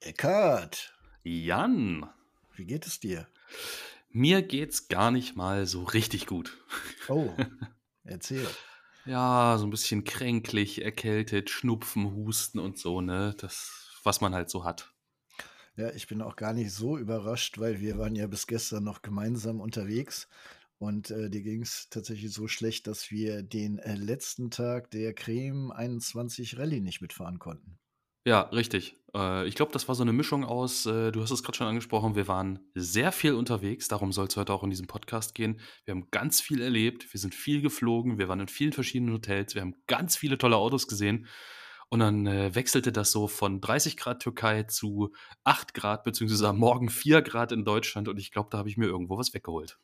Eckart, Jan, wie geht es dir? mir geht's gar nicht mal so richtig gut. Oh, erzähl. Ja, so ein bisschen kränklich, erkältet, Schnupfen, Husten und so, ne? Das, was man halt so hat. Ja, ich bin auch gar nicht so überrascht, weil wir waren ja bis gestern noch gemeinsam unterwegs und äh, dir ging es tatsächlich so schlecht, dass wir den äh, letzten Tag der Creme 21 Rallye nicht mitfahren konnten. Ja, richtig. Äh, ich glaube, das war so eine Mischung aus, äh, du hast es gerade schon angesprochen, wir waren sehr viel unterwegs, darum soll es heute auch in diesem Podcast gehen. Wir haben ganz viel erlebt, wir sind viel geflogen, wir waren in vielen verschiedenen Hotels, wir haben ganz viele tolle Autos gesehen. Und dann äh, wechselte das so von 30 Grad Türkei zu 8 Grad, beziehungsweise am Morgen 4 Grad in Deutschland. Und ich glaube, da habe ich mir irgendwo was weggeholt.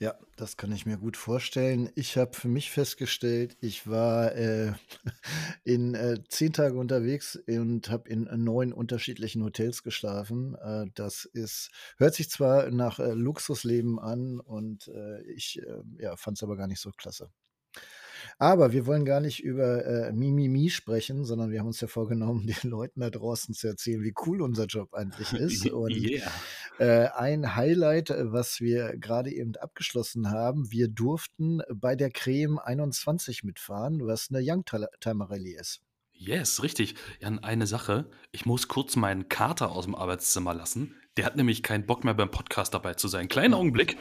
Ja, das kann ich mir gut vorstellen. Ich habe für mich festgestellt, ich war äh, in äh, zehn Tage unterwegs und habe in neun unterschiedlichen Hotels geschlafen. Äh, das ist, hört sich zwar nach äh, Luxusleben an und äh, ich äh, ja, fand es aber gar nicht so klasse. Aber wir wollen gar nicht über äh, Mimimi sprechen, sondern wir haben uns ja vorgenommen, den Leuten da draußen zu erzählen, wie cool unser Job eigentlich ist. Und Yeah. Äh, ein Highlight, äh, was wir gerade eben abgeschlossen haben, wir durften bei der Creme 21 mitfahren, was eine Youngtimer Rallye ist. Yes, richtig. Jan, eine Sache. Ich muss kurz meinen Kater aus dem Arbeitszimmer lassen. Der hat nämlich keinen Bock mehr beim Podcast dabei zu sein. Kleinen Augenblick.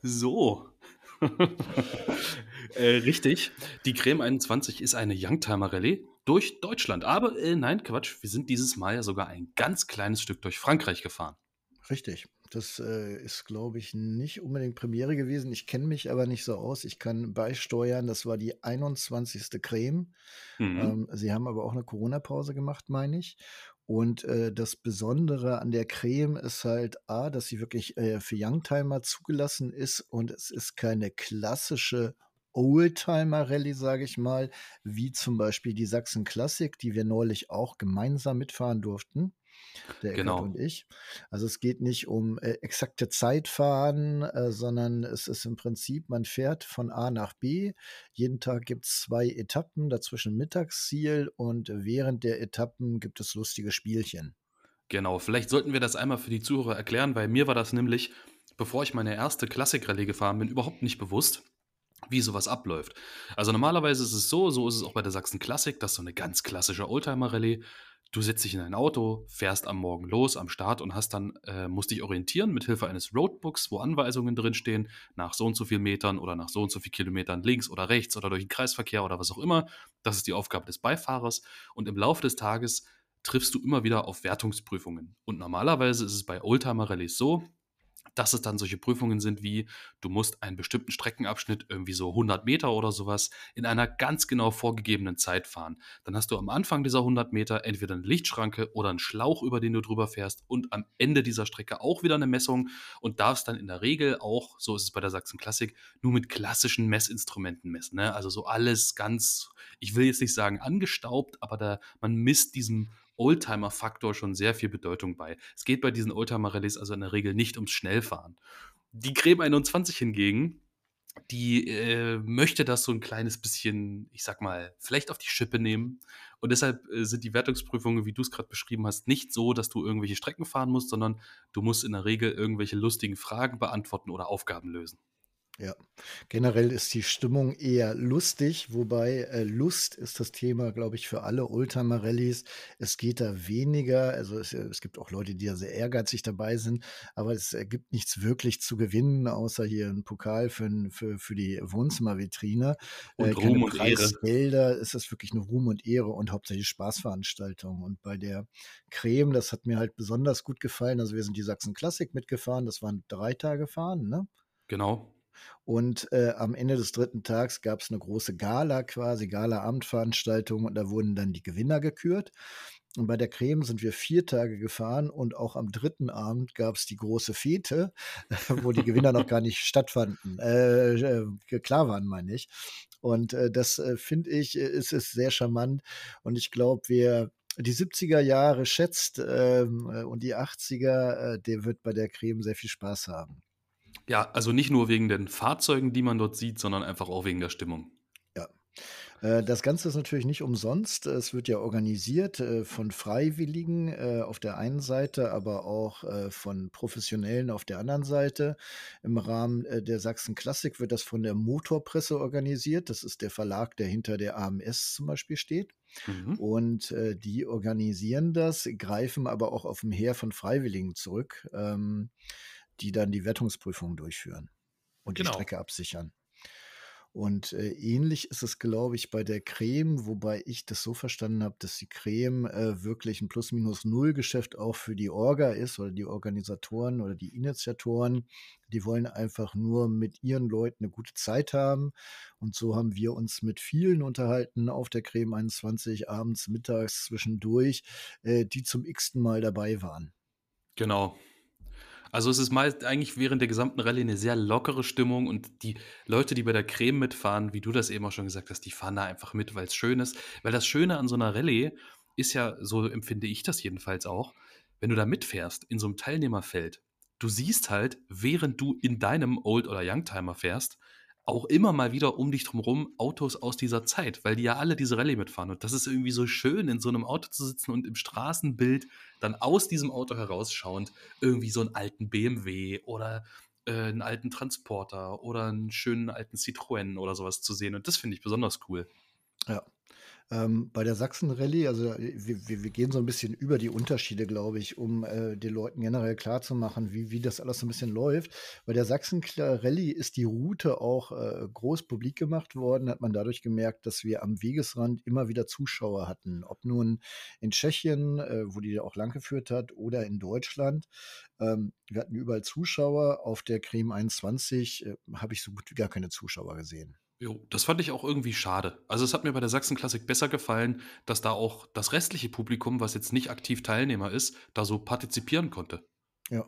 So. äh, richtig. Die Creme 21 ist eine Youngtimer Rallye durch Deutschland. Aber äh, nein, Quatsch. Wir sind dieses Mal ja sogar ein ganz kleines Stück durch Frankreich gefahren. Richtig. Das äh, ist, glaube ich, nicht unbedingt Premiere gewesen. Ich kenne mich aber nicht so aus. Ich kann beisteuern. Das war die 21. Creme. Mhm. Ähm, sie haben aber auch eine Corona-Pause gemacht, meine ich. Und äh, das Besondere an der Creme ist halt A, dass sie wirklich äh, für Youngtimer zugelassen ist und es ist keine klassische Oldtimer-Rallye, sage ich mal, wie zum Beispiel die Sachsen Classic, die wir neulich auch gemeinsam mitfahren durften der Eckart Genau. und ich. Also es geht nicht um äh, exakte Zeitfahren, äh, sondern es ist im Prinzip, man fährt von A nach B. Jeden Tag gibt es zwei Etappen, dazwischen Mittagsziel und während der Etappen gibt es lustige Spielchen. Genau, vielleicht sollten wir das einmal für die Zuhörer erklären, weil mir war das nämlich, bevor ich meine erste Klassik-Rallye gefahren bin, überhaupt nicht bewusst, wie sowas abläuft. Also normalerweise ist es so, so ist es auch bei der Sachsen Klassik, das ist so eine ganz klassische Oldtimer-Rallye. Du setzt dich in ein Auto, fährst am Morgen los, am Start und hast dann, äh, musst dich orientieren mit Hilfe eines Roadbooks, wo Anweisungen drinstehen, nach so und so viel Metern oder nach so und so viel Kilometern links oder rechts oder durch den Kreisverkehr oder was auch immer. Das ist die Aufgabe des Beifahrers. Und im Laufe des Tages triffst du immer wieder auf Wertungsprüfungen. Und normalerweise ist es bei Oldtimer-Rallyes so, dass es dann solche Prüfungen sind wie, du musst einen bestimmten Streckenabschnitt, irgendwie so 100 Meter oder sowas, in einer ganz genau vorgegebenen Zeit fahren. Dann hast du am Anfang dieser 100 Meter entweder eine Lichtschranke oder einen Schlauch, über den du drüber fährst und am Ende dieser Strecke auch wieder eine Messung und darfst dann in der Regel auch, so ist es bei der Sachsen Klassik, nur mit klassischen Messinstrumenten messen. Ne? Also so alles ganz, ich will jetzt nicht sagen angestaubt, aber da, man misst diesem Oldtimer-Faktor schon sehr viel Bedeutung bei. Es geht bei diesen Oldtimer-Rallyes also in der Regel nicht ums Schnellfahren. Die Creme 21 hingegen, die äh, möchte das so ein kleines bisschen, ich sag mal, vielleicht auf die Schippe nehmen. Und deshalb äh, sind die Wertungsprüfungen, wie du es gerade beschrieben hast, nicht so, dass du irgendwelche Strecken fahren musst, sondern du musst in der Regel irgendwelche lustigen Fragen beantworten oder Aufgaben lösen. Ja, generell ist die Stimmung eher lustig, wobei äh, Lust ist das Thema, glaube ich, für alle Oldtimer-Rallyes. Es geht da weniger, also es, es gibt auch Leute, die da sehr ehrgeizig dabei sind, aber es äh, gibt nichts wirklich zu gewinnen, außer hier ein Pokal für, für, für die Wohnzimmervitrine. Und Äh, Ruhm und Ehre. Preisgelder, es ist wirklich eine Ruhm und Ehre und hauptsächlich Spaßveranstaltung. Und bei der Creme, das hat mir halt besonders gut gefallen. Also wir sind die Sachsen Klassik mitgefahren, das waren drei Tage fahren, ne? Genau. Und äh, am Ende des dritten Tags gab es eine große Gala quasi, Gala-Abendveranstaltung und da wurden dann die Gewinner gekürt. Und bei der Creme sind wir vier Tage gefahren und auch am dritten Abend gab es die große Fete, wo die Gewinner noch gar nicht stattfanden, äh, äh, klar waren, meine ich. Und äh, das äh, finde ich, ist, ist sehr charmant. Und ich glaube, wer die 70er Jahre schätzt ähm, äh, und die 80er, äh, der wird bei der Creme sehr viel Spaß haben. Ja, also nicht nur wegen den Fahrzeugen, die man dort sieht, sondern einfach auch wegen der Stimmung. Ja. Äh, das Ganze ist natürlich nicht umsonst. Es wird ja organisiert äh, von Freiwilligen äh, auf der einen Seite, aber auch von Professionellen auf der anderen Seite. Im Rahmen der Sachsen Klassik wird das von der Motorpresse organisiert. Das ist der Verlag, der hinter der AMS zum Beispiel steht. Mhm. Und äh, die organisieren das, greifen aber auch auf ein Heer von Freiwilligen zurück, ähm, die dann die Wertungsprüfung durchführen und genau. die Strecke absichern. Und äh, ähnlich ist es, glaube ich, bei der Creme, wobei ich das so verstanden habe, dass die Creme äh, wirklich ein Plus-Minus-Null-Geschäft auch für die Orga ist oder die Organisatoren oder die Initiatoren. Die wollen einfach nur mit ihren Leuten eine gute Zeit haben. Und so haben wir uns mit vielen unterhalten auf der Creme 21 abends, mittags zwischendurch, äh, die zum x-ten Mal dabei waren. Genau. Also es ist meist eigentlich während der gesamten Rallye eine sehr lockere Stimmung und die Leute, die bei der Creme mitfahren, wie du das eben auch schon gesagt hast, die fahren da einfach mit, weil es schön ist. Weil das Schöne an so einer Rallye ist ja, so empfinde ich das jedenfalls auch, wenn du da mitfährst in so einem Teilnehmerfeld, du siehst halt, während du in deinem Old- oder Youngtimer fährst, auch immer mal wieder um dich drumherum Autos aus dieser Zeit, weil die ja alle diese Rallye mitfahren. Und das ist irgendwie so schön, in so einem Auto zu sitzen und im Straßenbild dann aus diesem Auto herausschauend irgendwie so einen alten BMW oder äh, einen alten Transporter oder einen schönen alten Citroën oder sowas zu sehen. Und das finde ich besonders cool. Ja. Ähm, bei der Sachsen-Rallye, also äh, wir, wir, gehen so ein bisschen über die Unterschiede, glaube ich, um äh, den Leuten generell klarzumachen, wie, wie das alles so ein bisschen läuft. Bei der Sachsen-Rallye ist die Route auch äh, groß publik gemacht worden, hat man dadurch gemerkt, dass wir am Wegesrand immer wieder Zuschauer hatten. Ob nun in Tschechien, äh, wo die auch langgeführt hat, oder in Deutschland. Ähm, wir hatten überall Zuschauer. Auf der Creme 21 äh, habe ich so gut wie gar keine Zuschauer gesehen. Jo, das fand ich auch irgendwie schade. Also, es hat mir bei der Sachsen-Klassik besser gefallen, dass da auch das restliche Publikum, was jetzt nicht aktiv Teilnehmer ist, da so partizipieren konnte. Ja.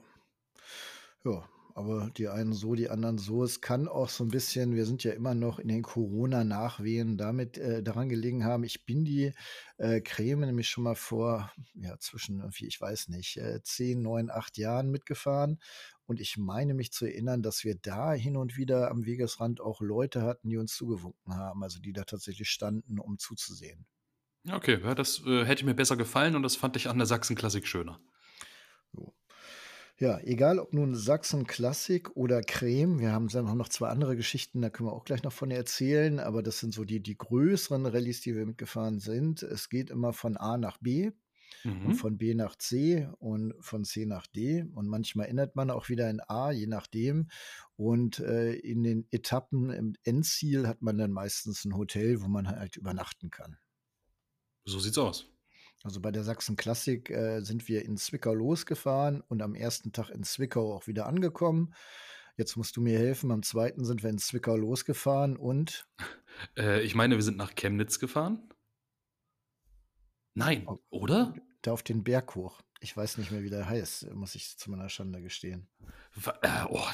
Ja, aber die einen so, die anderen so. Es kann auch so ein bisschen, wir sind ja immer noch in den Corona-Nachwehen damit äh, daran gelegen haben. Ich bin die äh, Creme nämlich schon mal vor, ja, zwischen irgendwie, ich weiß nicht, äh, 10, 9, 8 Jahren mitgefahren. Und ich meine mich zu erinnern, dass wir da hin und wieder am Wegesrand auch Leute hatten, die uns zugewunken haben, also die da tatsächlich standen, um zuzusehen. Okay, ja, das äh, hätte mir besser gefallen und das fand ich an der Sachsen-Klassik schöner. Ja, egal ob nun Sachsen Klassik oder Creme, wir haben dann noch zwei andere Geschichten, da können wir auch gleich noch von erzählen, aber das sind so die, die größeren Rallyes, die wir mitgefahren sind. Es geht immer von A nach B mhm. und von B nach C und von C nach D und manchmal ändert man auch wieder in A, je nachdem. Und äh, in den Etappen im Endziel hat man dann meistens ein Hotel, wo man halt übernachten kann. So sieht's aus. Also bei der Sachsen Klassik äh, sind wir in Zwickau losgefahren und am ersten Tag in Zwickau auch wieder angekommen. Jetzt musst du mir helfen. Am zweiten sind wir in Zwickau losgefahren und. Äh, ich meine, wir sind nach Chemnitz gefahren. Nein, oh, oder? Da auf den Berg hoch. Ich weiß nicht mehr, wie der heißt, muss ich zu meiner Schande gestehen. Äh, oh,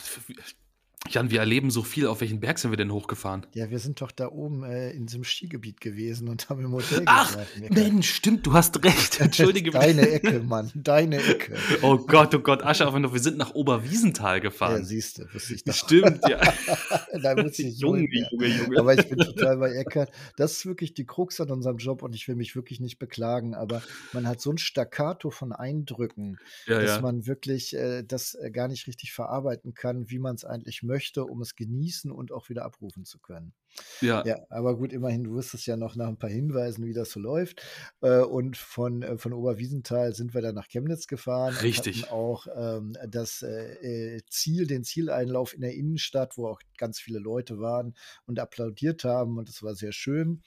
Jan, wir erleben so viel. Auf welchen Berg sind wir denn hochgefahren? Ja, wir sind doch da oben äh, in diesem Skigebiet gewesen und haben im Hotel Ach, Mensch, stimmt, du hast recht. Entschuldige mich. Deine Ecke, Mann, deine Ecke. Oh Gott, oh Gott, Asche auf wir sind nach Oberwiesenthal gefahren. Ja, siehst du, wusste ich doch. Stimmt, ja. da muss ich Junge, Junge, Junge. Aber ich bin total bei Eckert. Das ist wirklich die Krux an unserem Job und ich will mich wirklich nicht beklagen, aber man hat so ein Staccato von Eindrücken, ja, dass ja. man wirklich äh, das äh, gar nicht richtig verarbeiten kann, wie man es eigentlich möchte möchte, um es genießen und auch wieder abrufen zu können. Ja. ja aber gut, immerhin, du wusstest ja noch nach ein paar Hinweisen, wie das so läuft. Äh, und von, äh, von Oberwiesenthal sind wir dann nach Chemnitz gefahren. Richtig. auch ähm, das äh, Ziel, den Zieleinlauf in der Innenstadt, wo auch ganz viele Leute waren und applaudiert haben. Und das war sehr schön.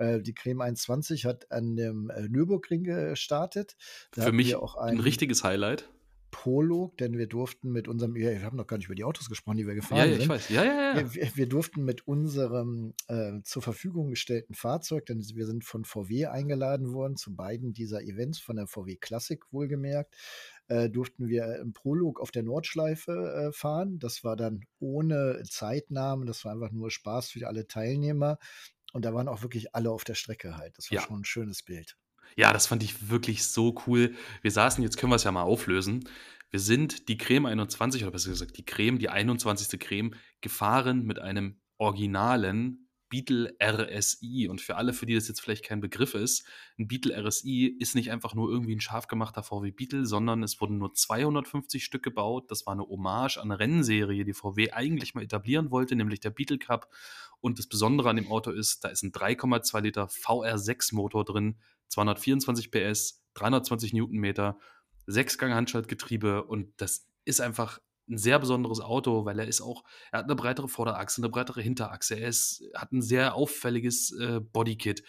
Die Creme 21 hat an dem Nürburgring gestartet. Da Für mich auch ein, ein richtiges Highlight. Prolog, denn wir durften mit unserem, wir haben noch gar nicht über die Autos gesprochen, die wir gefahren ja, ja, ich weiß. Ja, ja, ja. Wir, wir durften mit unserem äh, zur Verfügung gestellten Fahrzeug, denn wir sind von VW eingeladen worden zu beiden dieser Events, von der VW Classic wohlgemerkt, äh, durften wir im Prolog auf der Nordschleife äh, fahren. Das war dann ohne Zeitnamen, das war einfach nur Spaß für alle Teilnehmer. Und da waren auch wirklich alle auf der Strecke halt. Das war ja. schon ein schönes Bild. Ja, das fand ich wirklich so cool. Wir saßen, jetzt können wir es ja mal auflösen. Wir sind die Creme 21 oder besser gesagt die Creme, die 21. Creme gefahren mit einem originalen Beetle RSI. Und für alle, für die das jetzt vielleicht kein Begriff ist, ein Beetle RSI ist nicht einfach nur irgendwie ein scharf gemachter VW Beetle, sondern es wurden nur 250 Stück gebaut. Das war eine Hommage an eine Rennserie, die VW eigentlich mal etablieren wollte, nämlich der Beetle Cup. Und das Besondere an dem Auto ist, da ist ein 3,2 Liter VR6 Motor drin, 224 PS, 320 Newtonmeter, 6-Gang Handschaltgetriebe und das ist einfach ein sehr besonderes Auto, weil er ist auch, er hat eine breitere Vorderachse, eine breitere Hinterachse, er ist, hat ein sehr auffälliges äh, Bodykit.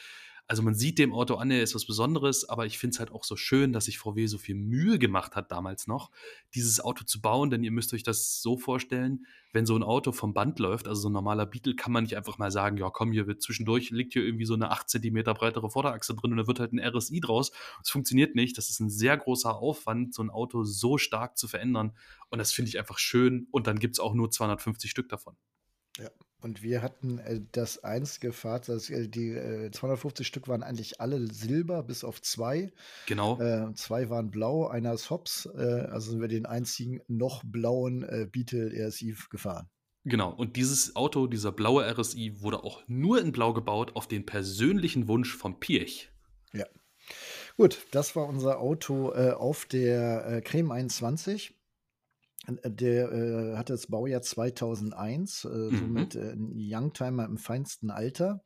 Also man sieht dem Auto an, er ist was Besonderes, aber ich finde es halt auch so schön, dass sich VW so viel Mühe gemacht hat damals noch, dieses Auto zu bauen, denn ihr müsst euch das so vorstellen, wenn so ein Auto vom Band läuft, also so ein normaler Beetle, kann man nicht einfach mal sagen, ja komm, hier wird zwischendurch liegt hier irgendwie so eine 8 cm breitere Vorderachse drin und da wird halt ein RSI draus. Das funktioniert nicht, das ist ein sehr großer Aufwand, so ein Auto so stark zu verändern. Und das finde ich einfach schön. Und dann gibt es auch nur 250 Stück davon. Ja, und wir hatten äh, das einzige Fahrzeug, äh, die äh, 250 Stück waren eigentlich alle Silber, bis auf zwei. Genau. Äh, zwei waren blau, einer ist Hops. Äh, also sind wir den einzigen noch blauen äh, Beetle RSI gefahren. Genau, und dieses Auto, dieser blaue RSI, wurde auch nur in Blau gebaut auf den persönlichen Wunsch von Pirch. Ja. Gut, das war unser Auto auf der Creme 21. Äh, der äh, hatte das Baujahr 2001, äh, mhm. somit äh, ein Youngtimer im feinsten Alter.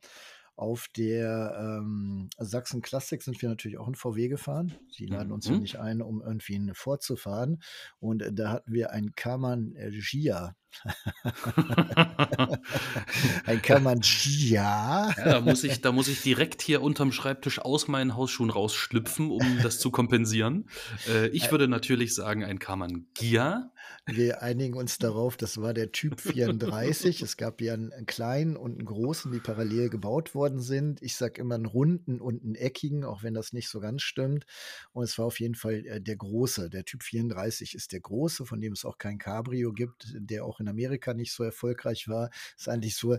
Auf der ähm, Sachsen Classic sind wir natürlich auch in VW gefahren. Sie laden uns mhm. ja nicht ein, um irgendwie vorzufahren. Und äh, da hatten wir einen Kaman äh, Gia ein Kamanchia. Ja, da, muss ich, da muss ich direkt hier unterm Schreibtisch aus meinen Hausschuhen rausschlüpfen, um das zu kompensieren. Äh, ich würde natürlich sagen, ein Kamangia. Wir einigen uns darauf, das war der Typ 34. es gab ja einen kleinen und einen großen, die parallel gebaut worden sind. Ich sage immer einen runden und einen eckigen, auch wenn das nicht so ganz stimmt. Und es war auf jeden Fall äh, der große. Der Typ 34 ist der große, von dem es auch kein Cabrio gibt, der auch in Amerika nicht so erfolgreich war, ist eigentlich so äh,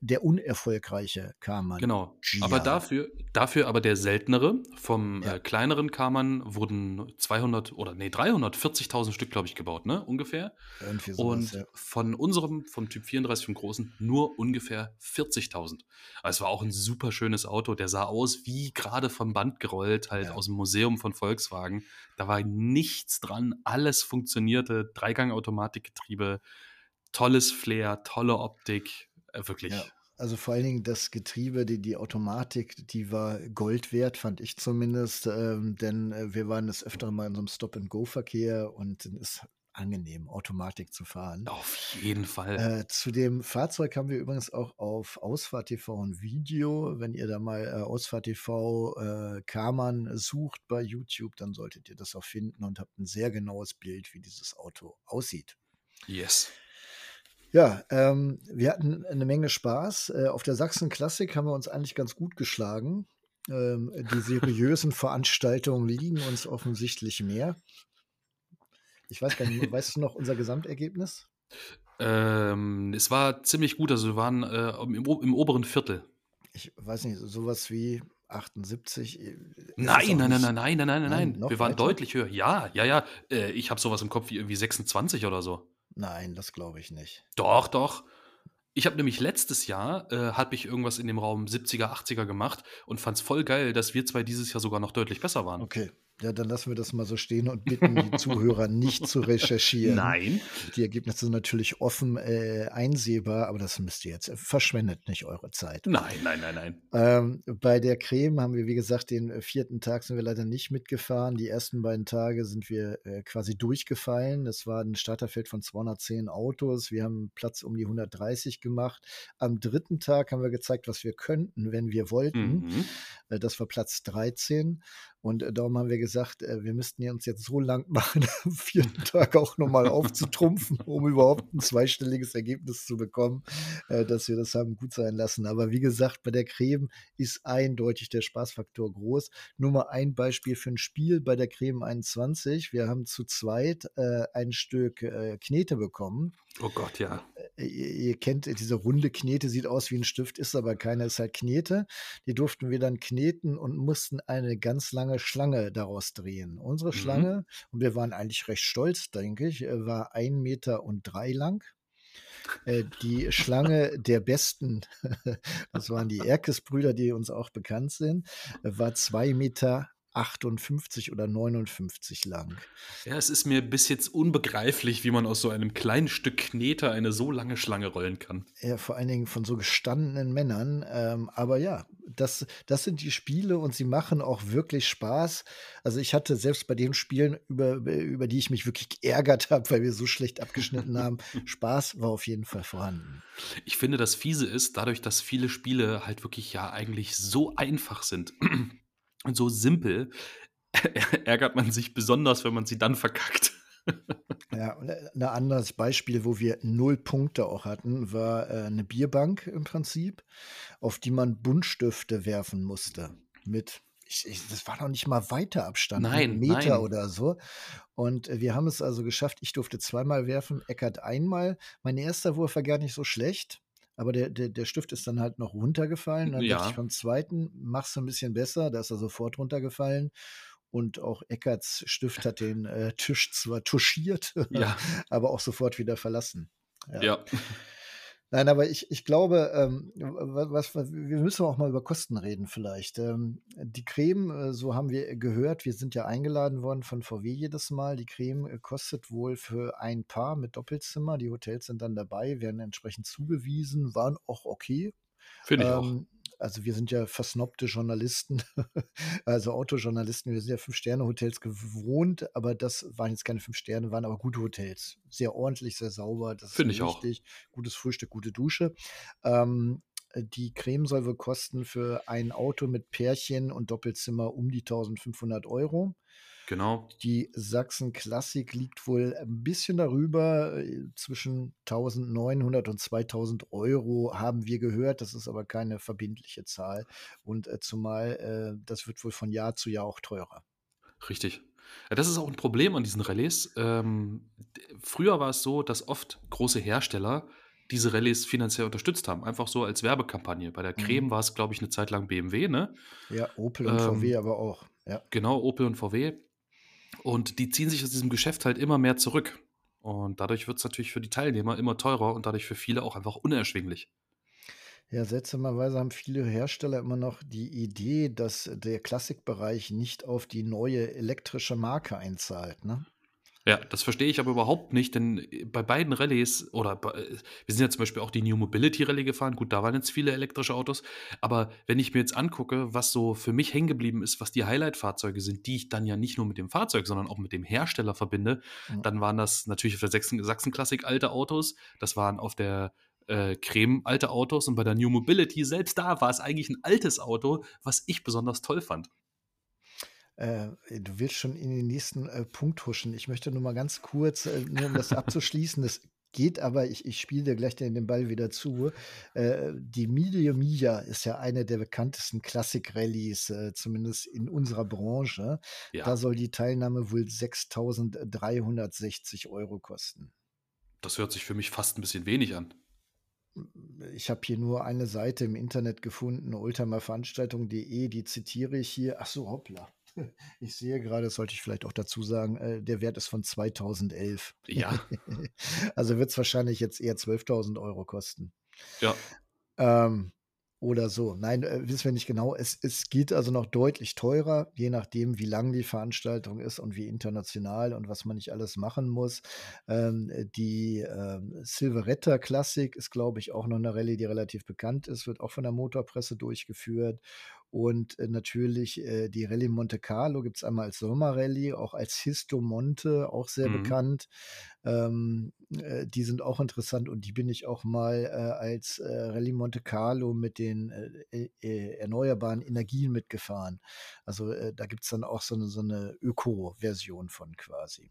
der unerfolgreiche Karmann. Genau. Gia. Aber dafür, dafür aber der seltenere. Vom ja. äh, kleineren Karmann wurden 200 oder nee, 340.000 Stück, glaube ich, gebaut, ne? Ungefähr. Sowas, Und ja. von unserem, vom Typ 34, vom großen, nur ungefähr 40.000. Also es war auch ein super schönes Auto. Der sah aus wie gerade vom Band gerollt, halt ja. aus dem Museum von Volkswagen. Da war nichts dran. Alles funktionierte. Dreigang-Automatikgetriebe tolles Flair, tolle Optik, äh, wirklich. Ja, also vor allen Dingen das Getriebe, die, die Automatik, die war Gold wert, fand ich zumindest, ähm, denn äh, wir waren das öfter mal in so einem Stop-and-Go-Verkehr und es angenehm, Automatik zu fahren. Auf jeden Fall. Äh, zu dem Fahrzeug haben wir übrigens auch auf Ausfahrt TV ein Video. Wenn ihr da mal äh, Ausfahrt TV äh, Karmann sucht bei YouTube, dann solltet ihr das auch finden und habt ein sehr genaues Bild, wie dieses Auto aussieht. Yes. Ja, ähm, wir hatten eine Menge Spaß. Äh, auf der Sachsen Klassik haben wir uns eigentlich ganz gut geschlagen. Ähm, die seriösen Veranstaltungen liegen uns offensichtlich mehr. Ich weiß gar nicht, weißt du noch unser Gesamtergebnis? Ähm, es war ziemlich gut, also wir waren äh, im, im, oberen Viertel. Ich weiß nicht, sowas wie 78. Äh, nein, nein, nein, nein, nein, nein, nein, nein, Wir waren weiter? deutlich höher. Ja, ja, ja. Äh, ich habe sowas im Kopf wie irgendwie 26 oder so. Nein, das glaube ich nicht. Doch, doch. Ich habe nämlich letztes Jahr, äh, habe ich irgendwas in dem Raum 70er, 80er gemacht und fand es voll geil, dass wir zwei dieses Jahr sogar noch deutlich besser waren. Okay, ja, dann lassen wir das mal so stehen und bitten die Zuhörer nicht zu recherchieren. Nein. Die Ergebnisse sind natürlich offen äh, einsehbar, aber das müsst ihr jetzt. Äh, verschwendet nicht eure Zeit. Nein, nein, nein, nein. Ähm, bei der Creme haben wir, wie gesagt, den äh, vierten Tag sind wir leider nicht mitgefahren. Die ersten beiden Tage sind wir äh, quasi durchgefallen. Das war ein Starterfeld von 210 Autos. Wir haben Platz um die 130 gemacht. Am dritten Tag haben wir gezeigt, was wir könnten, wenn wir wollten. Mhm. Äh, das war Platz 13. Und äh, darum haben wir gesagt, äh, wir müssten uns jetzt so lang machen, am vierten Tag auch nochmal aufzutrumpfen, um überhaupt ein zweistelliges Ergebnis zu bekommen, äh, dass wir das haben gut sein lassen. Aber wie gesagt, bei der Creme ist eindeutig der Spaßfaktor groß. Nur mal ein Beispiel für ein Spiel bei der Creme 21. Wir haben zu zweit ein Stück Knete bekommen. Oh Gott, ja. Äh, ihr, kennt diese runde Knete, sieht aus wie ein Stift, ist aber keine, ist halt Knete. Die durften wir dann kneten und mussten eine ganz lange Schlange daraus drehen. Unsere Mhm. Schlange, und wir waren eigentlich recht stolz, denke ich, äh, war ein Meter und drei lang. Äh, die Schlange der Besten, das waren die Erkes-Brüder, die uns auch bekannt sind, war 2 Meter 58 oder 59 lang. Ja, es ist mir bis jetzt unbegreiflich, wie man aus so einem kleinen Stück Knete eine so lange Schlange rollen kann. Ja, vor allen Dingen von so gestandenen Männern. Ähm, aber ja, das, das sind die Spiele und sie machen auch wirklich Spaß. Also ich hatte selbst bei den Spielen, über, über die ich mich wirklich geärgert habe, weil wir so schlecht abgeschnitten haben, Spaß war auf jeden Fall vorhanden. Ich finde, das Fiese ist, dadurch, dass viele Spiele halt wirklich ja eigentlich so einfach sind so simpel, ärgert man sich besonders, wenn man sie dann verkackt. Ja, und äh, ein anderes Beispiel, wo wir null Punkte auch hatten, war äh, eine Bierbank im Prinzip, auf die man Buntstifte werfen musste. Mit, ich, ich, das war noch nicht mal weiter Abstand, einen Nein, Meter nein. oder so. Und äh, wir haben es also geschafft, ich durfte zweimal werfen, Eckert einmal. Mein erster Wurf war gar nicht so schlecht. Aber der, der, der Stift ist dann halt noch runtergefallen. Dann dachte ich Ja, beim zweiten, mach's ein bisschen besser. Da ist er sofort runtergefallen. Und auch Eckerts Stift hat den äh, Tisch zwar touchiert, ja, aber auch sofort wieder verlassen. Ja. ja. Nein, aber ich, ich glaube, ähm, was, was, wir müssen auch mal über Kosten reden vielleicht. Ähm, die Creme, äh, so haben wir gehört, wir sind ja eingeladen worden von VW jedes Mal. Die Creme äh, kostet wohl für ein Paar mit Doppelzimmer. Die Hotels sind dann dabei, werden entsprechend zugewiesen, waren auch okay. Finde ich auch. Also wir sind ja versnobte Journalisten, also Autojournalisten, wir sind ja Fünf-Sterne-Hotels gewohnt, aber das waren jetzt keine fünf Sterne, waren aber gute Hotels. Sehr ordentlich, sehr sauber, das ist Finde ich auch. wichtig. Gutes Frühstück, gute Dusche. Ähm, die Creme soll wohl kosten für ein Auto mit Pärchen und Doppelzimmer um die 1500 Euro. Genau. Die Sachsen Klassik liegt wohl ein bisschen darüber, äh, zwischen 1900 und 2000 Euro haben wir gehört. Das ist aber keine verbindliche Zahl. Und äh, zumal, äh, das wird wohl von Jahr zu Jahr auch teurer. Richtig. Ja, das ist auch ein Problem an diesen Rallyes. Ähm, früher war es so, dass oft große Hersteller diese Rallyes finanziell unterstützt haben. Einfach so als Werbekampagne. Bei der Mhm. Creme war es, glaube ich, eine Zeit lang BMW, ne? Ja, Opel und VW Ähm, aber auch. Ja. genau, Opel und VW. Und die ziehen sich aus diesem Geschäft halt immer mehr zurück. Und dadurch wird es natürlich für die Teilnehmer immer teurer und dadurch für viele auch einfach unerschwinglich. Ja, seltsamerweise haben viele Hersteller immer noch die Idee, dass der Klassikbereich nicht auf die neue elektrische Marke einzahlt. Ne? Ja, das verstehe ich aber überhaupt nicht, denn äh, bei beiden Rallyes, oder bei, äh, wir sind ja zum Beispiel auch die New Mobility Rallye gefahren, gut, da waren jetzt viele elektrische Autos, aber wenn ich mir jetzt angucke, was so für mich hängen geblieben ist, was die Highlight-Fahrzeuge sind, die ich dann ja nicht nur mit dem Fahrzeug, sondern auch mit dem Hersteller verbinde, Mhm. dann waren das natürlich auf der Sachsen, Sachsen-Klassik alte Autos, das waren auf der äh, Creme alte Autos und bei der New Mobility, selbst da war es eigentlich ein altes Auto, was ich besonders toll fand. Äh, du willst schon in den nächsten äh, Punkt huschen. Ich möchte nur mal ganz kurz, äh, nur um das abzuschließen, das geht aber, ich, ich spiele dir gleich den, den Ball wieder zu. Äh, die Mille Miglia ist ja eine der bekanntesten Klassik-Rallyes, äh, zumindest in unserer Branche. Da Ja, soll die Teilnahme wohl 6.360 Euro kosten. das hört sich für mich fast ein bisschen wenig an. Ich habe hier nur eine Seite im Internet gefunden, ultimatveranstaltung.de, die zitiere ich hier. Ach so, hoppla. Ich sehe gerade, das sollte ich vielleicht auch dazu sagen, äh, der Wert ist von 2011. Ja, Also wird es wahrscheinlich jetzt eher 12.000 Euro kosten. ja. Ähm, oder so. Nein, äh, wissen wir nicht genau. Es, es geht also noch deutlich teurer, je nachdem, wie lang die Veranstaltung ist und wie international und was man nicht alles machen muss. Ähm, äh, die ähm, Silveretta Classic ist, glaube ich, auch noch eine Rallye, die relativ bekannt ist, wird auch von der Motorpresse durchgeführt. Und äh, natürlich äh, die Rallye Monte Carlo gibt es einmal als Sommerrallye, auch als Histo Monte, auch sehr Mhm. bekannt. Ähm, äh, die sind auch interessant und die bin ich auch mal äh, als äh, Rallye Monte Carlo mit den äh, erneuerbaren Energien mitgefahren. Also da gibt es dann auch so eine, so eine Öko-Version von quasi.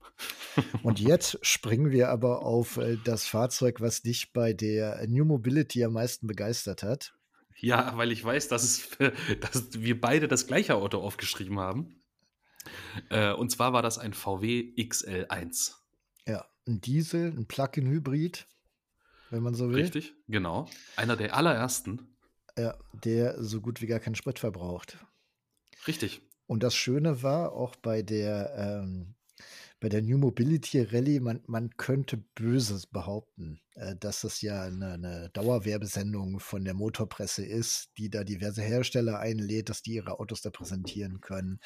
Und jetzt springen wir aber auf das Fahrzeug, was dich bei der New Mobility am meisten begeistert hat. Ja, weil ich weiß, dass, es, dass wir beide das gleiche Auto aufgeschrieben haben. Äh, und zwar war das ein VW XL1. Ja, ein Diesel, ein Plug-in-Hybrid. wenn man so will. Richtig, genau. Einer der allerersten. Ja, der so gut wie gar keinen Sprit verbraucht. Richtig. Und das Schöne war auch bei der, ähm, bei der New Mobility Rallye, man, man könnte Böses behaupten, äh, dass es ja eine, eine Dauerwerbesendung von der Motorpresse ist, die da diverse Hersteller einlädt, dass die ihre Autos da präsentieren können.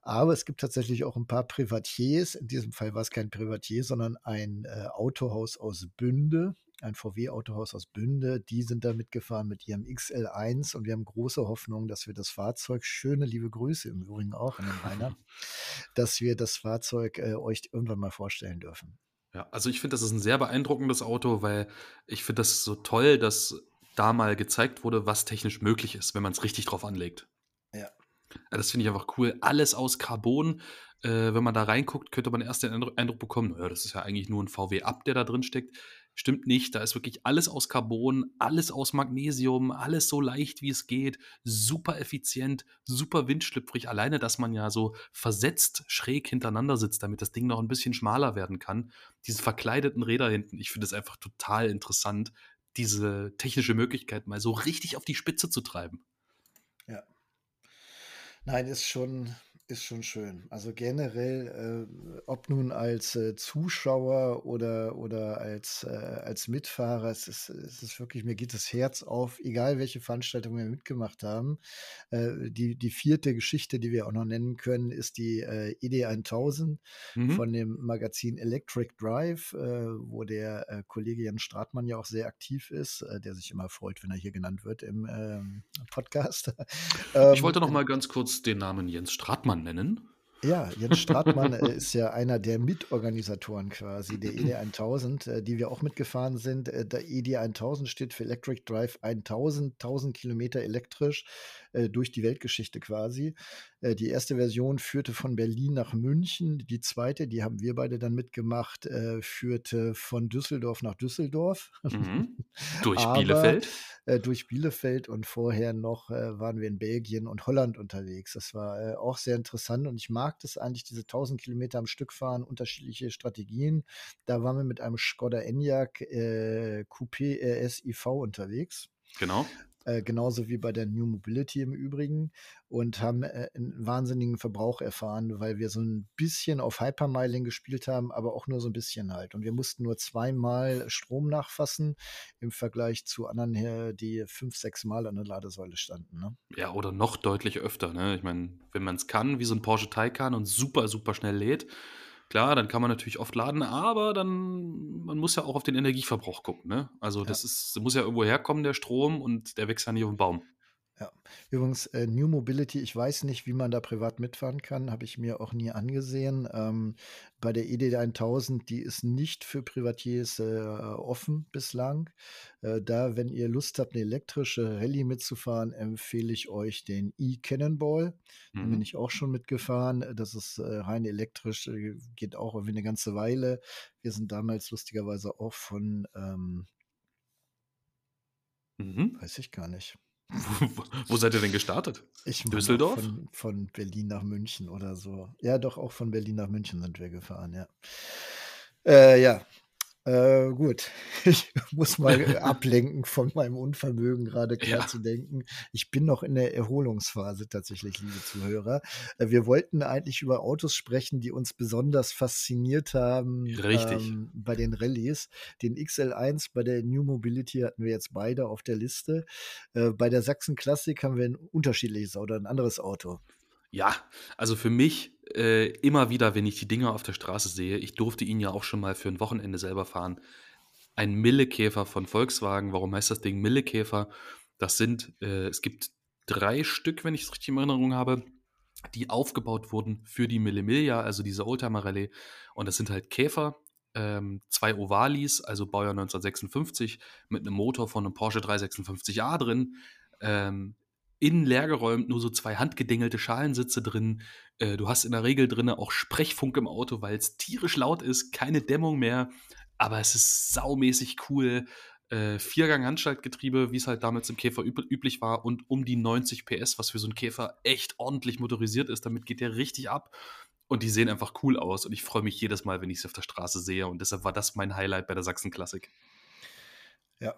Aber es gibt tatsächlich auch ein paar Privatiers. In diesem Fall war es kein Privatier, sondern ein äh, Autohaus aus Bünde, ein VW-Autohaus aus Bünde. Die sind da mitgefahren mit ihrem XL1 und wir haben große Hoffnung, dass wir das Fahrzeug, schöne liebe Grüße im Übrigen auch an den Rainer, dass wir das Fahrzeug äh, euch irgendwann mal vorstellen dürfen. Ja, also ich finde, das ist ein sehr beeindruckendes Auto, weil ich finde das so toll, dass da mal gezeigt wurde, was technisch möglich ist, wenn man es richtig drauf anlegt. Ja. Ja, das finde ich einfach cool. Alles aus Carbon. Äh, wenn man da reinguckt, könnte man erst den Eindruck bekommen, naja, das ist ja eigentlich nur ein VW-Up, der da drin steckt. Stimmt nicht, da ist wirklich alles aus Carbon, alles aus Magnesium, alles so leicht wie es geht, super effizient, super windschlüpfrig. Alleine, dass man ja so versetzt schräg hintereinander sitzt, damit das Ding noch ein bisschen schmaler werden kann. Diese verkleideten Räder hinten, ich finde es einfach total interessant, diese technische Möglichkeit mal so richtig auf die Spitze zu treiben. Ja. Nein, ist schon, ist schon schön. Also generell, äh, ob nun als äh, Zuschauer oder, oder als, äh, als Mitfahrer, es ist, es ist wirklich, mir geht das Herz auf, egal welche Veranstaltung wir mitgemacht haben. Äh, die, die vierte Geschichte, die wir auch noch nennen können, ist die äh, ED1000 Mhm. von dem Magazin Electric Drive, äh, wo der Kollege Jan Stratmann ja auch sehr aktiv ist, der sich immer freut, wenn er hier genannt wird im ähm, Podcast. Ich wollte Ähm, noch mal ganz kurz den Namen Jens Stratmann nennen. Ja, Jens Stratmann äh, ist ja einer der Mitorganisatoren quasi der ED1000, äh, die wir auch mitgefahren sind. Äh, der ED1000 steht für Electric Drive 1000, 1000 Kilometer elektrisch durch die Weltgeschichte quasi. Die erste Version führte von Berlin nach München. Die zweite, die haben wir beide dann mitgemacht, führte von Düsseldorf nach Düsseldorf. Mhm. Durch Aber Bielefeld. äh, durch Bielefeld und vorher noch äh, waren wir in Belgien und Holland unterwegs. Das war äh, auch sehr interessant und ich mag das eigentlich, diese 1000 Kilometer am Stück fahren, unterschiedliche Strategien. Da waren wir mit einem Skoda Enyaq äh, Coupé RS IV unterwegs. Genau. Äh, genauso wie bei der New Mobility im Übrigen und haben äh, einen wahnsinnigen Verbrauch erfahren, weil wir so ein bisschen auf Hypermiling gespielt haben, aber auch nur so ein bisschen halt. Und wir mussten nur zweimal Strom nachfassen im Vergleich zu anderen, her, die fünf, sechs Mal an der Ladesäule standen. Ne? Ja, oder noch deutlich öfter. Ne? Ich meine, wenn man es kann, wie so ein Porsche Taycan und super, super schnell lädt, klar, dann kann man natürlich oft laden, aber dann, man muss ja auch auf den Energieverbrauch gucken. Ne? Also Ja. das ist, muss ja irgendwo herkommen, der Strom, und der wächst ja nicht auf dem Baum. Ja, übrigens, äh, New Mobility, ich weiß nicht, wie man da privat mitfahren kann, habe ich mir auch nie angesehen. Ähm, bei der ED1000, die ist nicht für Privatiers äh, offen bislang. Äh, da, wenn ihr Lust habt, eine elektrische Rallye mitzufahren, empfehle ich euch den E-Cannonball. Da bin Mhm. ich auch schon mitgefahren. Das ist äh, rein elektrisch, äh, geht auch irgendwie eine ganze Weile. Wir sind damals lustigerweise auch von, ähm, Mhm. weiß ich gar nicht. Wo, wo seid ihr denn gestartet? Ich Düsseldorf? von, von Berlin nach München oder so. Ja, doch, auch von Berlin nach München sind wir gefahren, ja. Äh, ja, äh, gut. Ich muss mal äh, ablenken von meinem Unvermögen, gerade klar Ja. zu denken. Ich bin noch in der Erholungsphase tatsächlich, liebe Zuhörer. Äh, wir wollten eigentlich über Autos sprechen, die uns besonders fasziniert haben Richtig. ähm, bei den Rallyes. Den XL1 bei der New Mobility hatten wir jetzt beide auf der Liste. Äh, bei der Sachsen Classic haben wir ein unterschiedliches oder ein anderes Auto. Ja, also für mich äh, immer wieder, wenn ich die Dinger auf der Straße sehe, ich durfte ihn ja auch schon mal für ein Wochenende selber fahren. Ein Millekäfer von Volkswagen. Warum heißt das Ding Millekäfer? Das sind, äh, es gibt drei Stück, wenn ich es richtig in Erinnerung habe, die aufgebaut wurden für die Mille Miglia, also diese Oldtimer-Rallye. Und das sind halt Käfer, ähm, zwei Ovalis, also Baujahr 1956, mit einem Motor von einem Porsche 356a drin. Ähm, innen leergeräumt, nur so zwei handgedingelte Schalensitze drin. Äh, du hast in der Regel drin auch Sprechfunk im Auto, weil es tierisch laut ist, keine Dämmung mehr, aber es ist saumäßig cool. Äh, Viergang-Handschaltgetriebe, wie es halt damals im Käfer üb üblich war, und um die 90 PS, was für so einen Käfer echt ordentlich motorisiert ist. Damit geht der richtig ab. Und die sehen einfach cool aus. Und ich freue mich jedes Mal, wenn ich sie auf der Straße sehe. Und deshalb war das mein Highlight bei der Sachsen Klassik. Ja,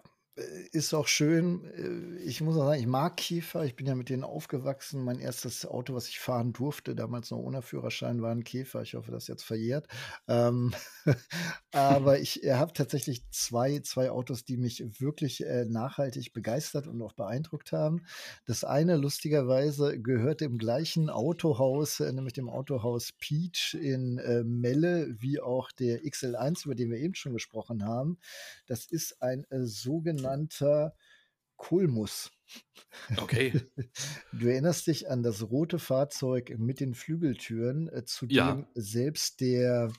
ist auch schön. Äh, ich muss auch sagen, ich mag Käfer. Ich bin ja mit denen aufgewachsen. Mein erstes Auto, was ich fahren durfte, damals noch ohne Führerschein, war ein Käfer. Ich hoffe, das ist jetzt verjährt. Ähm, aber ich äh, habe tatsächlich zwei, zwei Autos, die mich wirklich äh, nachhaltig begeistert und auch beeindruckt haben. Das eine, lustigerweise, gehört dem gleichen Autohaus, äh, nämlich dem Autohaus Peach in äh, Melle, wie auch der XL1, über den wir eben schon gesprochen haben. Das ist ein sogenannter Kulmus. Okay. Du erinnerst dich an das rote Fahrzeug mit den Flügeltüren, äh, zu Ja. dem selbst der,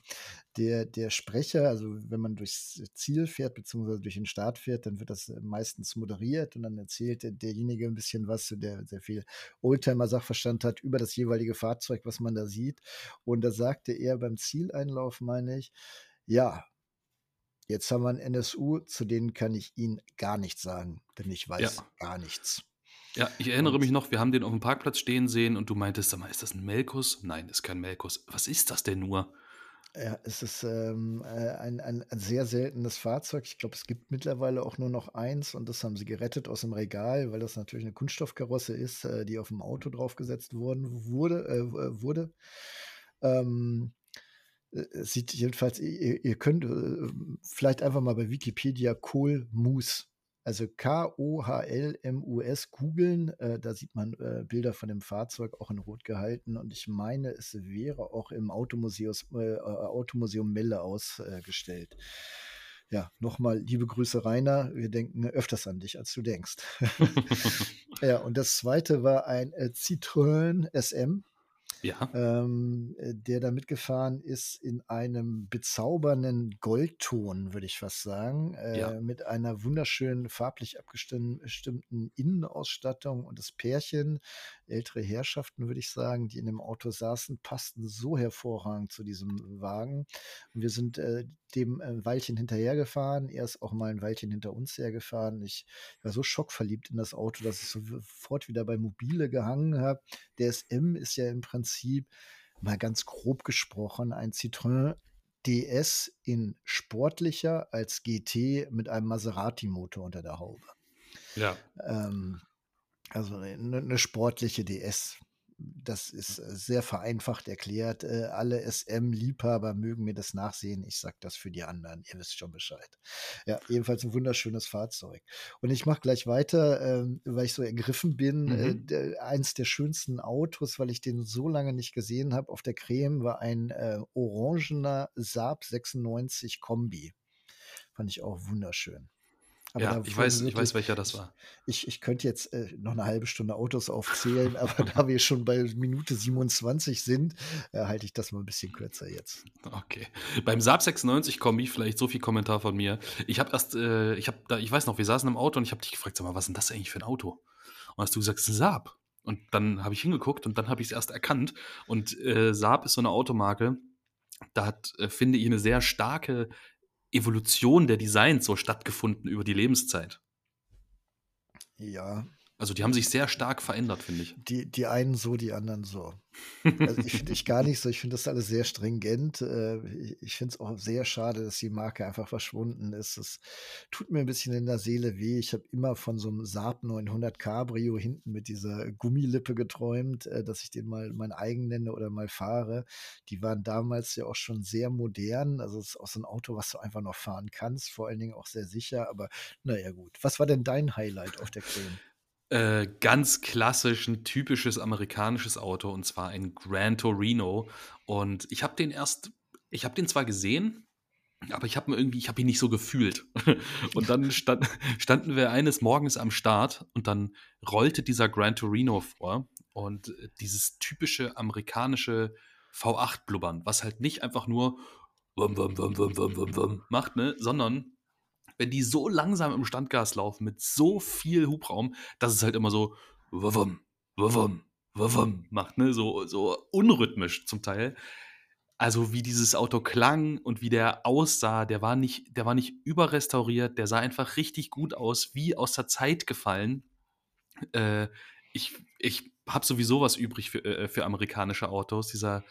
der, der Sprecher, also wenn man durchs Ziel fährt, beziehungsweise durch den Start fährt, dann wird das äh, meistens moderiert und dann erzählt der- derjenige ein bisschen was, der sehr viel Oldtimer-Sachverstand hat über das jeweilige Fahrzeug, was man da sieht. Und da sagte er beim Zieleinlauf, meine ich, ja, Jetzt haben wir einen NSU, zu denen kann ich Ihnen gar nichts sagen, denn ich Ja. weiß gar nichts. Ja, ich erinnere mich noch, wir haben den auf dem Parkplatz stehen sehen und du meintest, sag mal, ist das ein Melkus? Nein, ist kein Melkus. Was ist das denn nur? ja, es ist ähm, äh, ein, ein, ein sehr seltenes Fahrzeug. Ich glaube, es gibt mittlerweile auch nur noch eins und das haben sie gerettet aus dem Regal, weil das natürlich eine Kunststoffkarosse ist, äh, die auf dem Auto draufgesetzt worden wurde. Äh, w- wurde. Ähm, äh, sieht jedenfalls, ihr, ihr könnt äh, vielleicht einfach mal bei Wikipedia Kohl Moose, also K-O-H-L-M-U-S googeln. Äh, da sieht man äh, Bilder von dem Fahrzeug auch in Rot gehalten. Und ich meine, es wäre auch im Automuseus, äh, Automuseum Melle ausgestellt. Ja, nochmal liebe Grüße, Rainer. Wir denken öfters an dich, als du denkst. ja, und das zweite war ein äh, Citroën SM Ja, ähm, äh, der da mitgefahren ist in einem bezaubernden Goldton, würde ich fast sagen, ja. äh, mit einer wunderschönen farblich abgestimmten Innenausstattung und das Pärchen, ältere Herrschaften, würde ich sagen, die in dem Auto saßen, passten so hervorragend zu diesem Wagen. Und wir sind äh, dem ein Weilchen hinterhergefahren. Er ist auch mal ein Weilchen hinter uns hergefahren. Ich war so schockverliebt in das Auto, dass ich sofort wieder bei Mobile gehangen habe. Der SM ist ja im Prinzip, mal ganz grob gesprochen, ein Citroën DS in sportlicher als GT mit einem Maserati-Motor unter der Haube. Ja. Ähm, also eine, eine sportliche DS. Das ist äh, sehr vereinfacht erklärt. Äh, Alle SM-Liebhaber mögen mir das nachsehen. Ich sage das für die anderen. Ihr wisst schon Bescheid. Ja, ebenfalls ein wunderschönes Fahrzeug. Und ich mache gleich weiter, ähm, weil ich so ergriffen bin. Äh, Mhm. der, eins der schönsten Autos, weil ich den so lange nicht gesehen habe auf der Creme, war ein orangener Saab 96 Kombi. Fand ich auch wunderschön. Ja, ich weiß, ich wirklich, weiß, welcher das ich, war. ich, ich könnte jetzt äh, noch eine halbe Stunde Autos aufzählen, aber da wir schon bei Minute 27 sind, äh, halte ich das mal ein bisschen kürzer jetzt. Okay. Beim Saab 96 Kombi, vielleicht so viel Kommentar von mir. Ich habe erst, äh, ich habe da, ich weiß noch, wir saßen im Auto und ich habe dich gefragt, sag mal, was ist denn das eigentlich für ein Auto? Und hast du gesagt, Saab. Und dann habe ich hingeguckt und dann habe ich es erst erkannt. Und äh, Saab ist so eine Automarke, da hat, äh, finde ich, eine sehr starke Evolution der Designs so stattgefunden über die Lebenszeit. Ja, Also die haben sich sehr stark verändert, finde ich. die, die einen so, die anderen so. Also ich finde ich gar nicht so. Ich finde das alles sehr stringent. Äh, Ich, finde es auch sehr schade, dass die Marke einfach verschwunden ist. Es tut mir ein bisschen in der Seele weh. Ich habe immer von so einem Saab 900 Cabrio hinten mit dieser Gummilippe geträumt, äh, dass ich den mal mein eigen nenne oder mal fahre. Die waren damals ja auch schon sehr modern. Also es ist auch so ein Auto, was du einfach noch fahren kannst. Vor allen Dingen auch sehr sicher. Aber naja gut. Was war denn dein Highlight auf der Creme? Äh, ganz klassisch ein typisches amerikanisches Auto und zwar ein Gran Torino. Und ich habe den erst, ich habe den zwar gesehen, aber ich habe irgendwie, ich habe ihn nicht so gefühlt. Und dann stand, standen wir eines Morgens am Start und dann rollte dieser Gran Torino vor und dieses typische amerikanische V8-Blubbern, was halt nicht einfach nur wum, wum, wum, wum, wum, wum, wum macht, ne, sondern wenn die so langsam im Standgas laufen mit so viel Hubraum, dass es halt immer so wum, wum, wum macht, ne, so, so unrhythmisch zum Teil. Also wie dieses Auto klang und wie der aussah, der war nicht, der war nicht überrestauriert, der sah einfach richtig gut aus, wie aus der Zeit gefallen. Äh, ich ich habe sowieso was übrig für, äh, für amerikanische Autos. Dieser,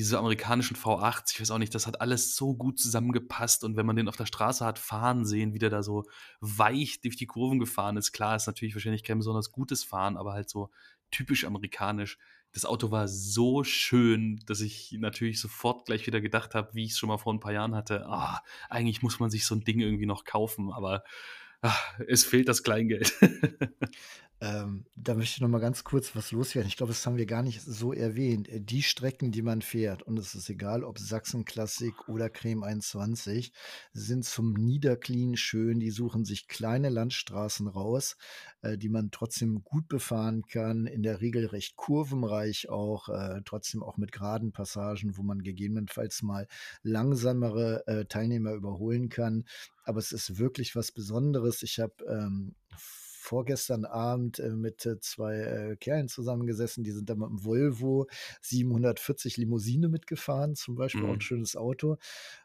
diese amerikanischen V8, ich weiß auch nicht, das hat alles so gut zusammengepasst und wenn man den auf der Straße hat fahren sehen, wie der da so weich durch die Kurven gefahren ist, klar, ist natürlich wahrscheinlich kein besonders gutes Fahren, aber halt so typisch amerikanisch. Das Auto war so schön, dass ich natürlich sofort gleich wieder gedacht habe, wie ich es schon mal vor ein paar Jahren hatte, ah, eigentlich muss man sich so ein Ding irgendwie noch kaufen, aber ach, es fehlt das Kleingeld. Ähm, da möchte ich noch mal ganz kurz was loswerden. Ich glaube, das haben wir gar nicht so erwähnt. Äh, die Strecken, die man fährt, und es ist egal, ob Sachsen-Klassik oder Creme 21, sind zum Niederklien schön. Die suchen sich kleine Landstraßen raus, äh, die man trotzdem gut befahren kann. In der Regel recht kurvenreich auch, äh, trotzdem auch mit geraden Passagen, wo man gegebenenfalls mal langsamere äh, Teilnehmer überholen kann. Aber es ist wirklich was Besonderes. Ich habe ähm, vorgestern Abend äh, mit äh, zwei äh, Kerlen zusammengesessen, die sind da mit dem Volvo 740 Limousine mitgefahren, zum Beispiel, auch ein mhm. schönes Auto.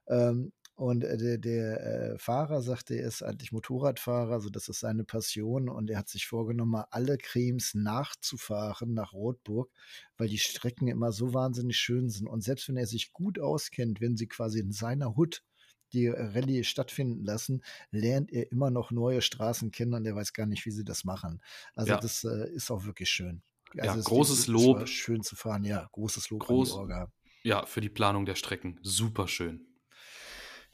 Ähm, und der, der Fahrer sagte, er ist eigentlich Motorradfahrer, also das ist seine Passion und er hat sich vorgenommen, mal alle Cremes nachzufahren nach Rotburg, weil die Strecken immer so wahnsinnig schön sind. Und selbst wenn er sich gut auskennt, wenn sie quasi in seiner Hut die Rallye stattfinden lassen, lernt er immer noch neue Straßen kennen und er weiß gar nicht, wie sie das machen. Also ja. das äh, ist auch wirklich schön. Also ja, großes Lob. Schön zu fahren, ja, großes Lob Groß, an die Orga. Ja, für die Planung der Strecken. Super schön.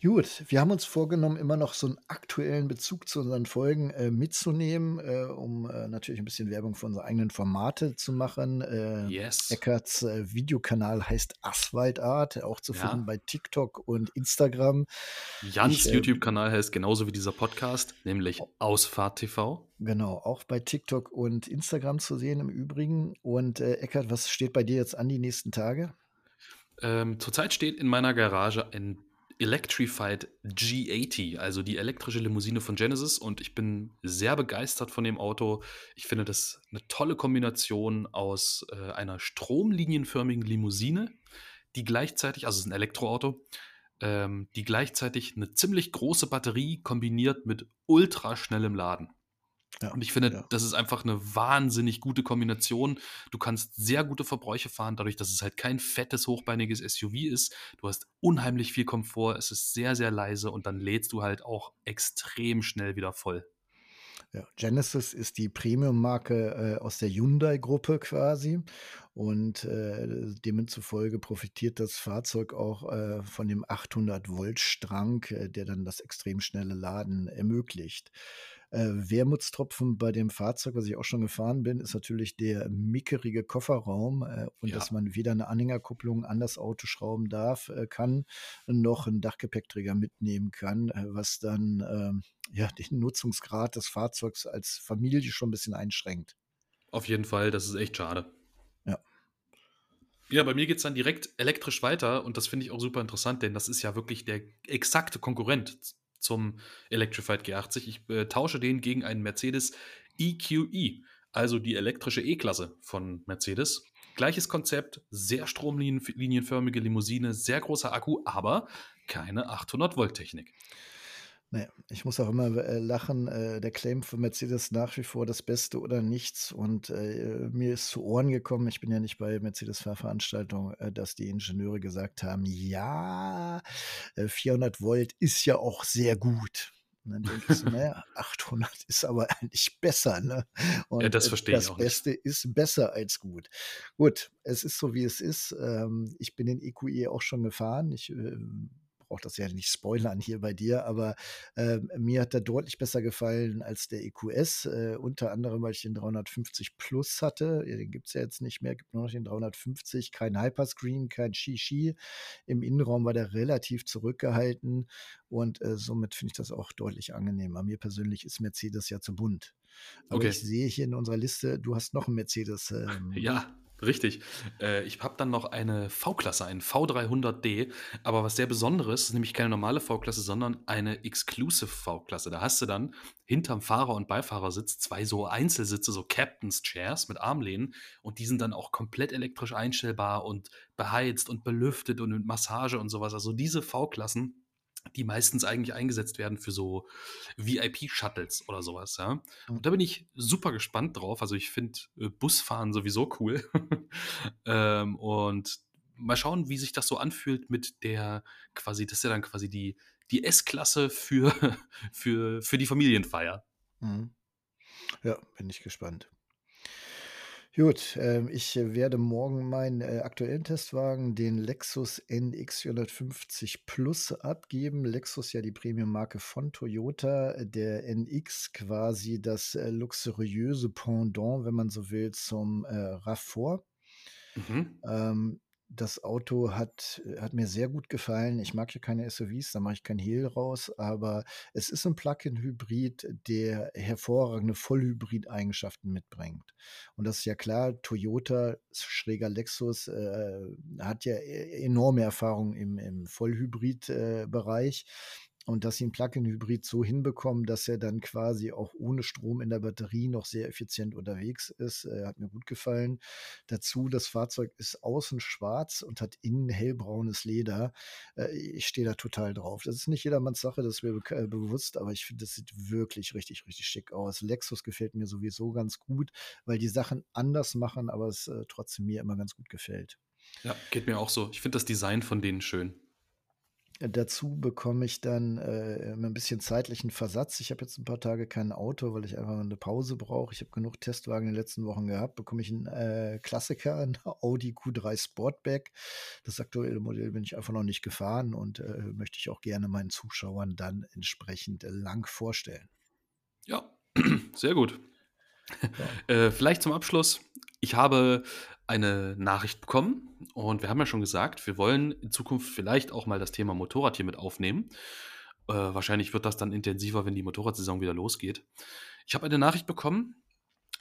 Gut, wir haben uns vorgenommen, immer noch so einen aktuellen Bezug zu unseren Folgen äh, mitzunehmen, äh, um äh, natürlich ein bisschen Werbung für unsere eigenen Formate zu machen. Äh, yes. Eckerts äh, Videokanal heißt Asphalt Art, auch zu finden ja. bei TikTok und Instagram. Jans äh, YouTube-Kanal heißt genauso wie dieser Podcast, nämlich Ausfahrt TV. Genau, auch bei TikTok und Instagram zu sehen im Übrigen. Und Eckert, was steht bei dir jetzt an die nächsten Tage? Ähm, zurzeit steht in meiner Garage ein Electrified G80, also die elektrische Limousine von Genesis. Und ich bin sehr begeistert von dem Auto. Ich finde das eine tolle Kombination aus äh, einer stromlinienförmigen Limousine, die gleichzeitig, also es ist ein Elektroauto, ähm, die gleichzeitig eine ziemlich große Batterie kombiniert mit ultraschnellem Laden. Ja, und ich finde, ja. das ist einfach eine wahnsinnig gute Kombination. Du kannst sehr gute Verbräuche fahren, dadurch, dass es halt kein fettes, hochbeiniges SUV ist. Du hast unheimlich viel Komfort, es ist sehr, sehr leise und dann lädst du halt auch extrem schnell wieder voll. Ja, Genesis ist die Premium-Marke äh, aus der Hyundai-Gruppe quasi. Und äh, demzufolge profitiert das Fahrzeug auch äh, von dem 800-Volt-Strang, äh, der dann das extrem schnelle Laden ermöglicht. Äh, Wermutstropfen bei dem Fahrzeug, was ich auch schon gefahren bin, ist natürlich der mickerige Kofferraum äh, und ja. dass man weder eine Anhängerkupplung an das Auto schrauben darf, äh, kann, noch einen Dachgepäckträger mitnehmen kann, äh, was dann ähm, ja den Nutzungsgrad des Fahrzeugs als Familie schon ein bisschen einschränkt. Auf jeden Fall, das ist echt schade. Ja. Ja, bei mir geht es dann direkt elektrisch weiter und das finde ich auch super interessant, denn das ist ja wirklich der exakte Konkurrent zum Electrified G80. Ich äh, tausche den gegen einen Mercedes EQE, e, also die elektrische E-Klasse von Mercedes. Gleiches Konzept, sehr stromlinienförmige Limousine, sehr großer Akku, aber keine 800 Volt Technik. Nee, ich muss auch immer äh, lachen. Äh, der Claim für Mercedes nach wie vor das Beste oder nichts. Und äh, mir ist zu Ohren gekommen, ich bin ja nicht bei Mercedes-Fahrveranstaltungen, äh, dass die Ingenieure gesagt haben, ja, 400 äh, Volt ist ja auch sehr gut. Und dann denke ich so, naja, 800 ist aber eigentlich besser. Ne? Und ja, das verstehe das ich auch Beste nicht. ist besser als gut. Gut, es ist so, wie es ist. Ähm, ich bin den EQE e auch schon gefahren. Ich ähm, brauche das ja nicht spoilern hier bei dir, aber äh, mir hat er deutlich besser gefallen als der EQS, äh, unter anderem, weil ich den 350 Plus hatte. Ja, den gibt es ja jetzt nicht mehr, gibt nur noch den 350, kein Hyperscreen, kein Shishi. Im Innenraum war der relativ zurückgehalten und äh, somit finde ich das auch deutlich angenehmer. Mir persönlich ist Mercedes ja zu bunt. Aber okay. ich sehe hier in unserer Liste, du hast noch einen Mercedes. Ähm, ja, Richtig. Äh, ich habe dann noch eine V-Klasse, einen V300D. Aber was sehr Besonderes ist, nämlich keine normale V-Klasse, sondern eine Exclusive V-Klasse. Da hast du dann hinterm Fahrer- und Beifahrersitz zwei so Einzelsitze, so Captain's Chairs mit Armlehnen. Und die sind dann auch komplett elektrisch einstellbar und beheizt und belüftet und mit Massage und sowas. Also diese V-Klassen die meistens eigentlich eingesetzt werden für so VIP-Shuttles oder sowas, ja. Und da bin ich super gespannt drauf. Also ich finde äh, Busfahren sowieso cool. ähm, und mal schauen, wie sich das so anfühlt mit der quasi, das ist ja dann quasi die, die S-Klasse für, für, für die Familienfeier. Mhm. Ja, bin ich gespannt. Gut, ähm, ich äh, werde morgen meinen äh, aktuellen Testwagen, den Lexus NX 450 Plus, abgeben. Lexus ja die Premium-Marke von Toyota. Der NX quasi das äh, luxuriöse Pendant, wenn man so will, zum äh, RAV4. Mhm. Ähm, das Auto hat, äh, hat mir sehr gut gefallen. Ich mag ja keine SUVs, da mache ich kein Hehl raus, aber es ist ein Plug-in-Hybrid, der hervorragende Vollhybrid-Eigenschaften mitbringt. Und das ist ja klar, Toyota, schräger Lexus, äh, hat ja e-, enorme Erfahrung im, im Vollhybrid-Bereich. Und dass sie einen Plug-in-Hybrid so hinbekommen, dass er dann quasi auch ohne Strom in der Batterie noch sehr effizient unterwegs ist, äh, hat mir gut gefallen. Dazu, das Fahrzeug ist außen schwarz und hat innen hellbraunes Leder. Äh, ich stehe da total drauf. Das ist nicht jedermanns Sache, das ist mir äh, bewusst, aber ich finde, das sieht wirklich richtig, richtig schick aus. Lexus gefällt mir sowieso ganz gut, weil die Sachen anders machen, aber es äh, trotzdem mir immer ganz gut gefällt. Ja, geht mir auch so. Ich finde das Design von denen schön. Dazu bekomme ich dann äh, ein bisschen zeitlichen Versatz. Ich habe jetzt ein paar Tage kein Auto, weil ich einfach eine Pause brauche. Ich habe genug Testwagen in den letzten Wochen gehabt. Bekomme ich einen äh, Klassiker, einen Audi Q3 Sportback. Das aktuelle Modell bin ich einfach noch nicht gefahren und äh, möchte ich auch gerne meinen Zuschauern dann entsprechend lang vorstellen. Ja, sehr gut. Äh, vielleicht zum Abschluss. Ich habe eine Nachricht bekommen und wir haben ja schon gesagt, wir wollen in Zukunft vielleicht auch mal das Thema Motorrad hier mit aufnehmen. Äh, wahrscheinlich wird das dann intensiver, wenn die Motorradsaison wieder losgeht. Ich habe eine Nachricht bekommen,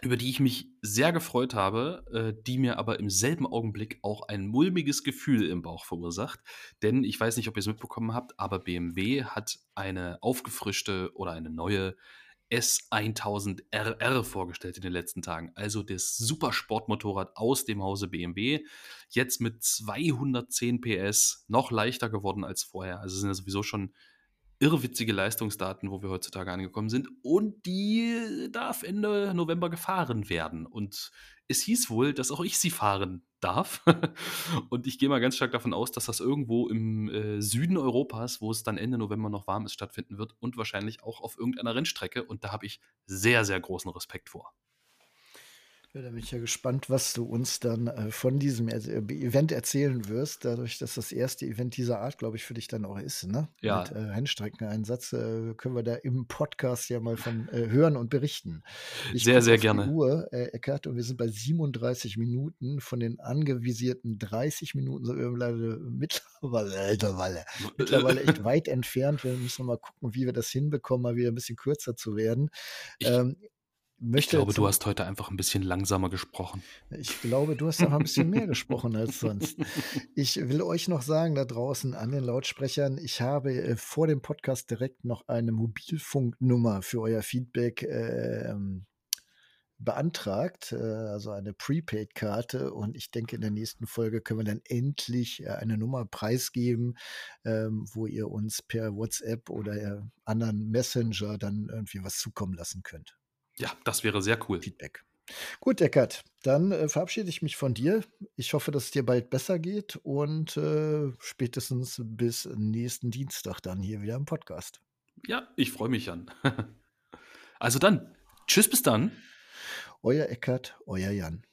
über die ich mich sehr gefreut habe, äh, die mir aber im selben Augenblick auch ein mulmiges Gefühl im Bauch verursacht. Denn ich weiß nicht, ob ihr es mitbekommen habt, aber BMW hat eine aufgefrischte oder eine neue S1000RR vorgestellt in den letzten Tagen. Also das Supersportmotorrad aus dem Hause BMW. Jetzt mit 210 PS, noch leichter geworden als vorher. Also sind ja sowieso schon irrwitzige Leistungsdaten, wo wir heutzutage angekommen sind. Und die darf Ende November gefahren werden. Und es hieß wohl, dass auch ich sie fahren darf. und ich gehe mal ganz stark davon aus, dass das irgendwo im äh, Süden Europas, wo es dann Ende November noch warm ist, stattfinden wird und wahrscheinlich auch auf irgendeiner Rennstrecke. Und da habe ich sehr, sehr großen Respekt vor. Ja, da bin ich ja gespannt, was du uns dann äh, von diesem äh, Event erzählen wirst, dadurch, dass das erste Event dieser Art, glaube ich, für dich dann auch ist. Ne? Ja. Mit äh, Rennstreckeneinsatz äh, können wir da im Podcast ja mal von äh, hören und berichten. Ich sehr, sehr gerne. Die Uhr, äh, Eckart, und wir sind bei 37 Minuten. Von den angevisierten 30 Minuten sind wir mittlerweile, mittlerweile, mittlerweile echt weit entfernt. Wir müssen mal gucken, wie wir das hinbekommen, mal wieder ein bisschen kürzer zu werden. Ich, ähm. Ich glaube, du hast heute einfach ein bisschen langsamer gesprochen. Ich glaube, du hast auch ein bisschen mehr gesprochen als sonst. Ich will euch noch sagen, da draußen an den Lautsprechern, ich habe äh, vor dem Podcast direkt noch eine Mobilfunknummer für euer Feedback äh, beantragt, äh, also eine Prepaid-Karte. Und ich denke, in der nächsten Folge können wir dann endlich äh, eine Nummer preisgeben, ähm, wo ihr uns per WhatsApp oder äh, anderen Messenger dann irgendwie was zukommen lassen könnt. Ja, das wäre sehr cool. Feedback. Gut, Eckert, dann äh, verabschiede ich mich von dir. Ich hoffe, dass es dir bald besser geht und äh, spätestens bis nächsten Dienstag dann hier wieder im Podcast. Ja, ich freue mich an. also dann, tschüss bis dann. Euer Eckert, euer Jan.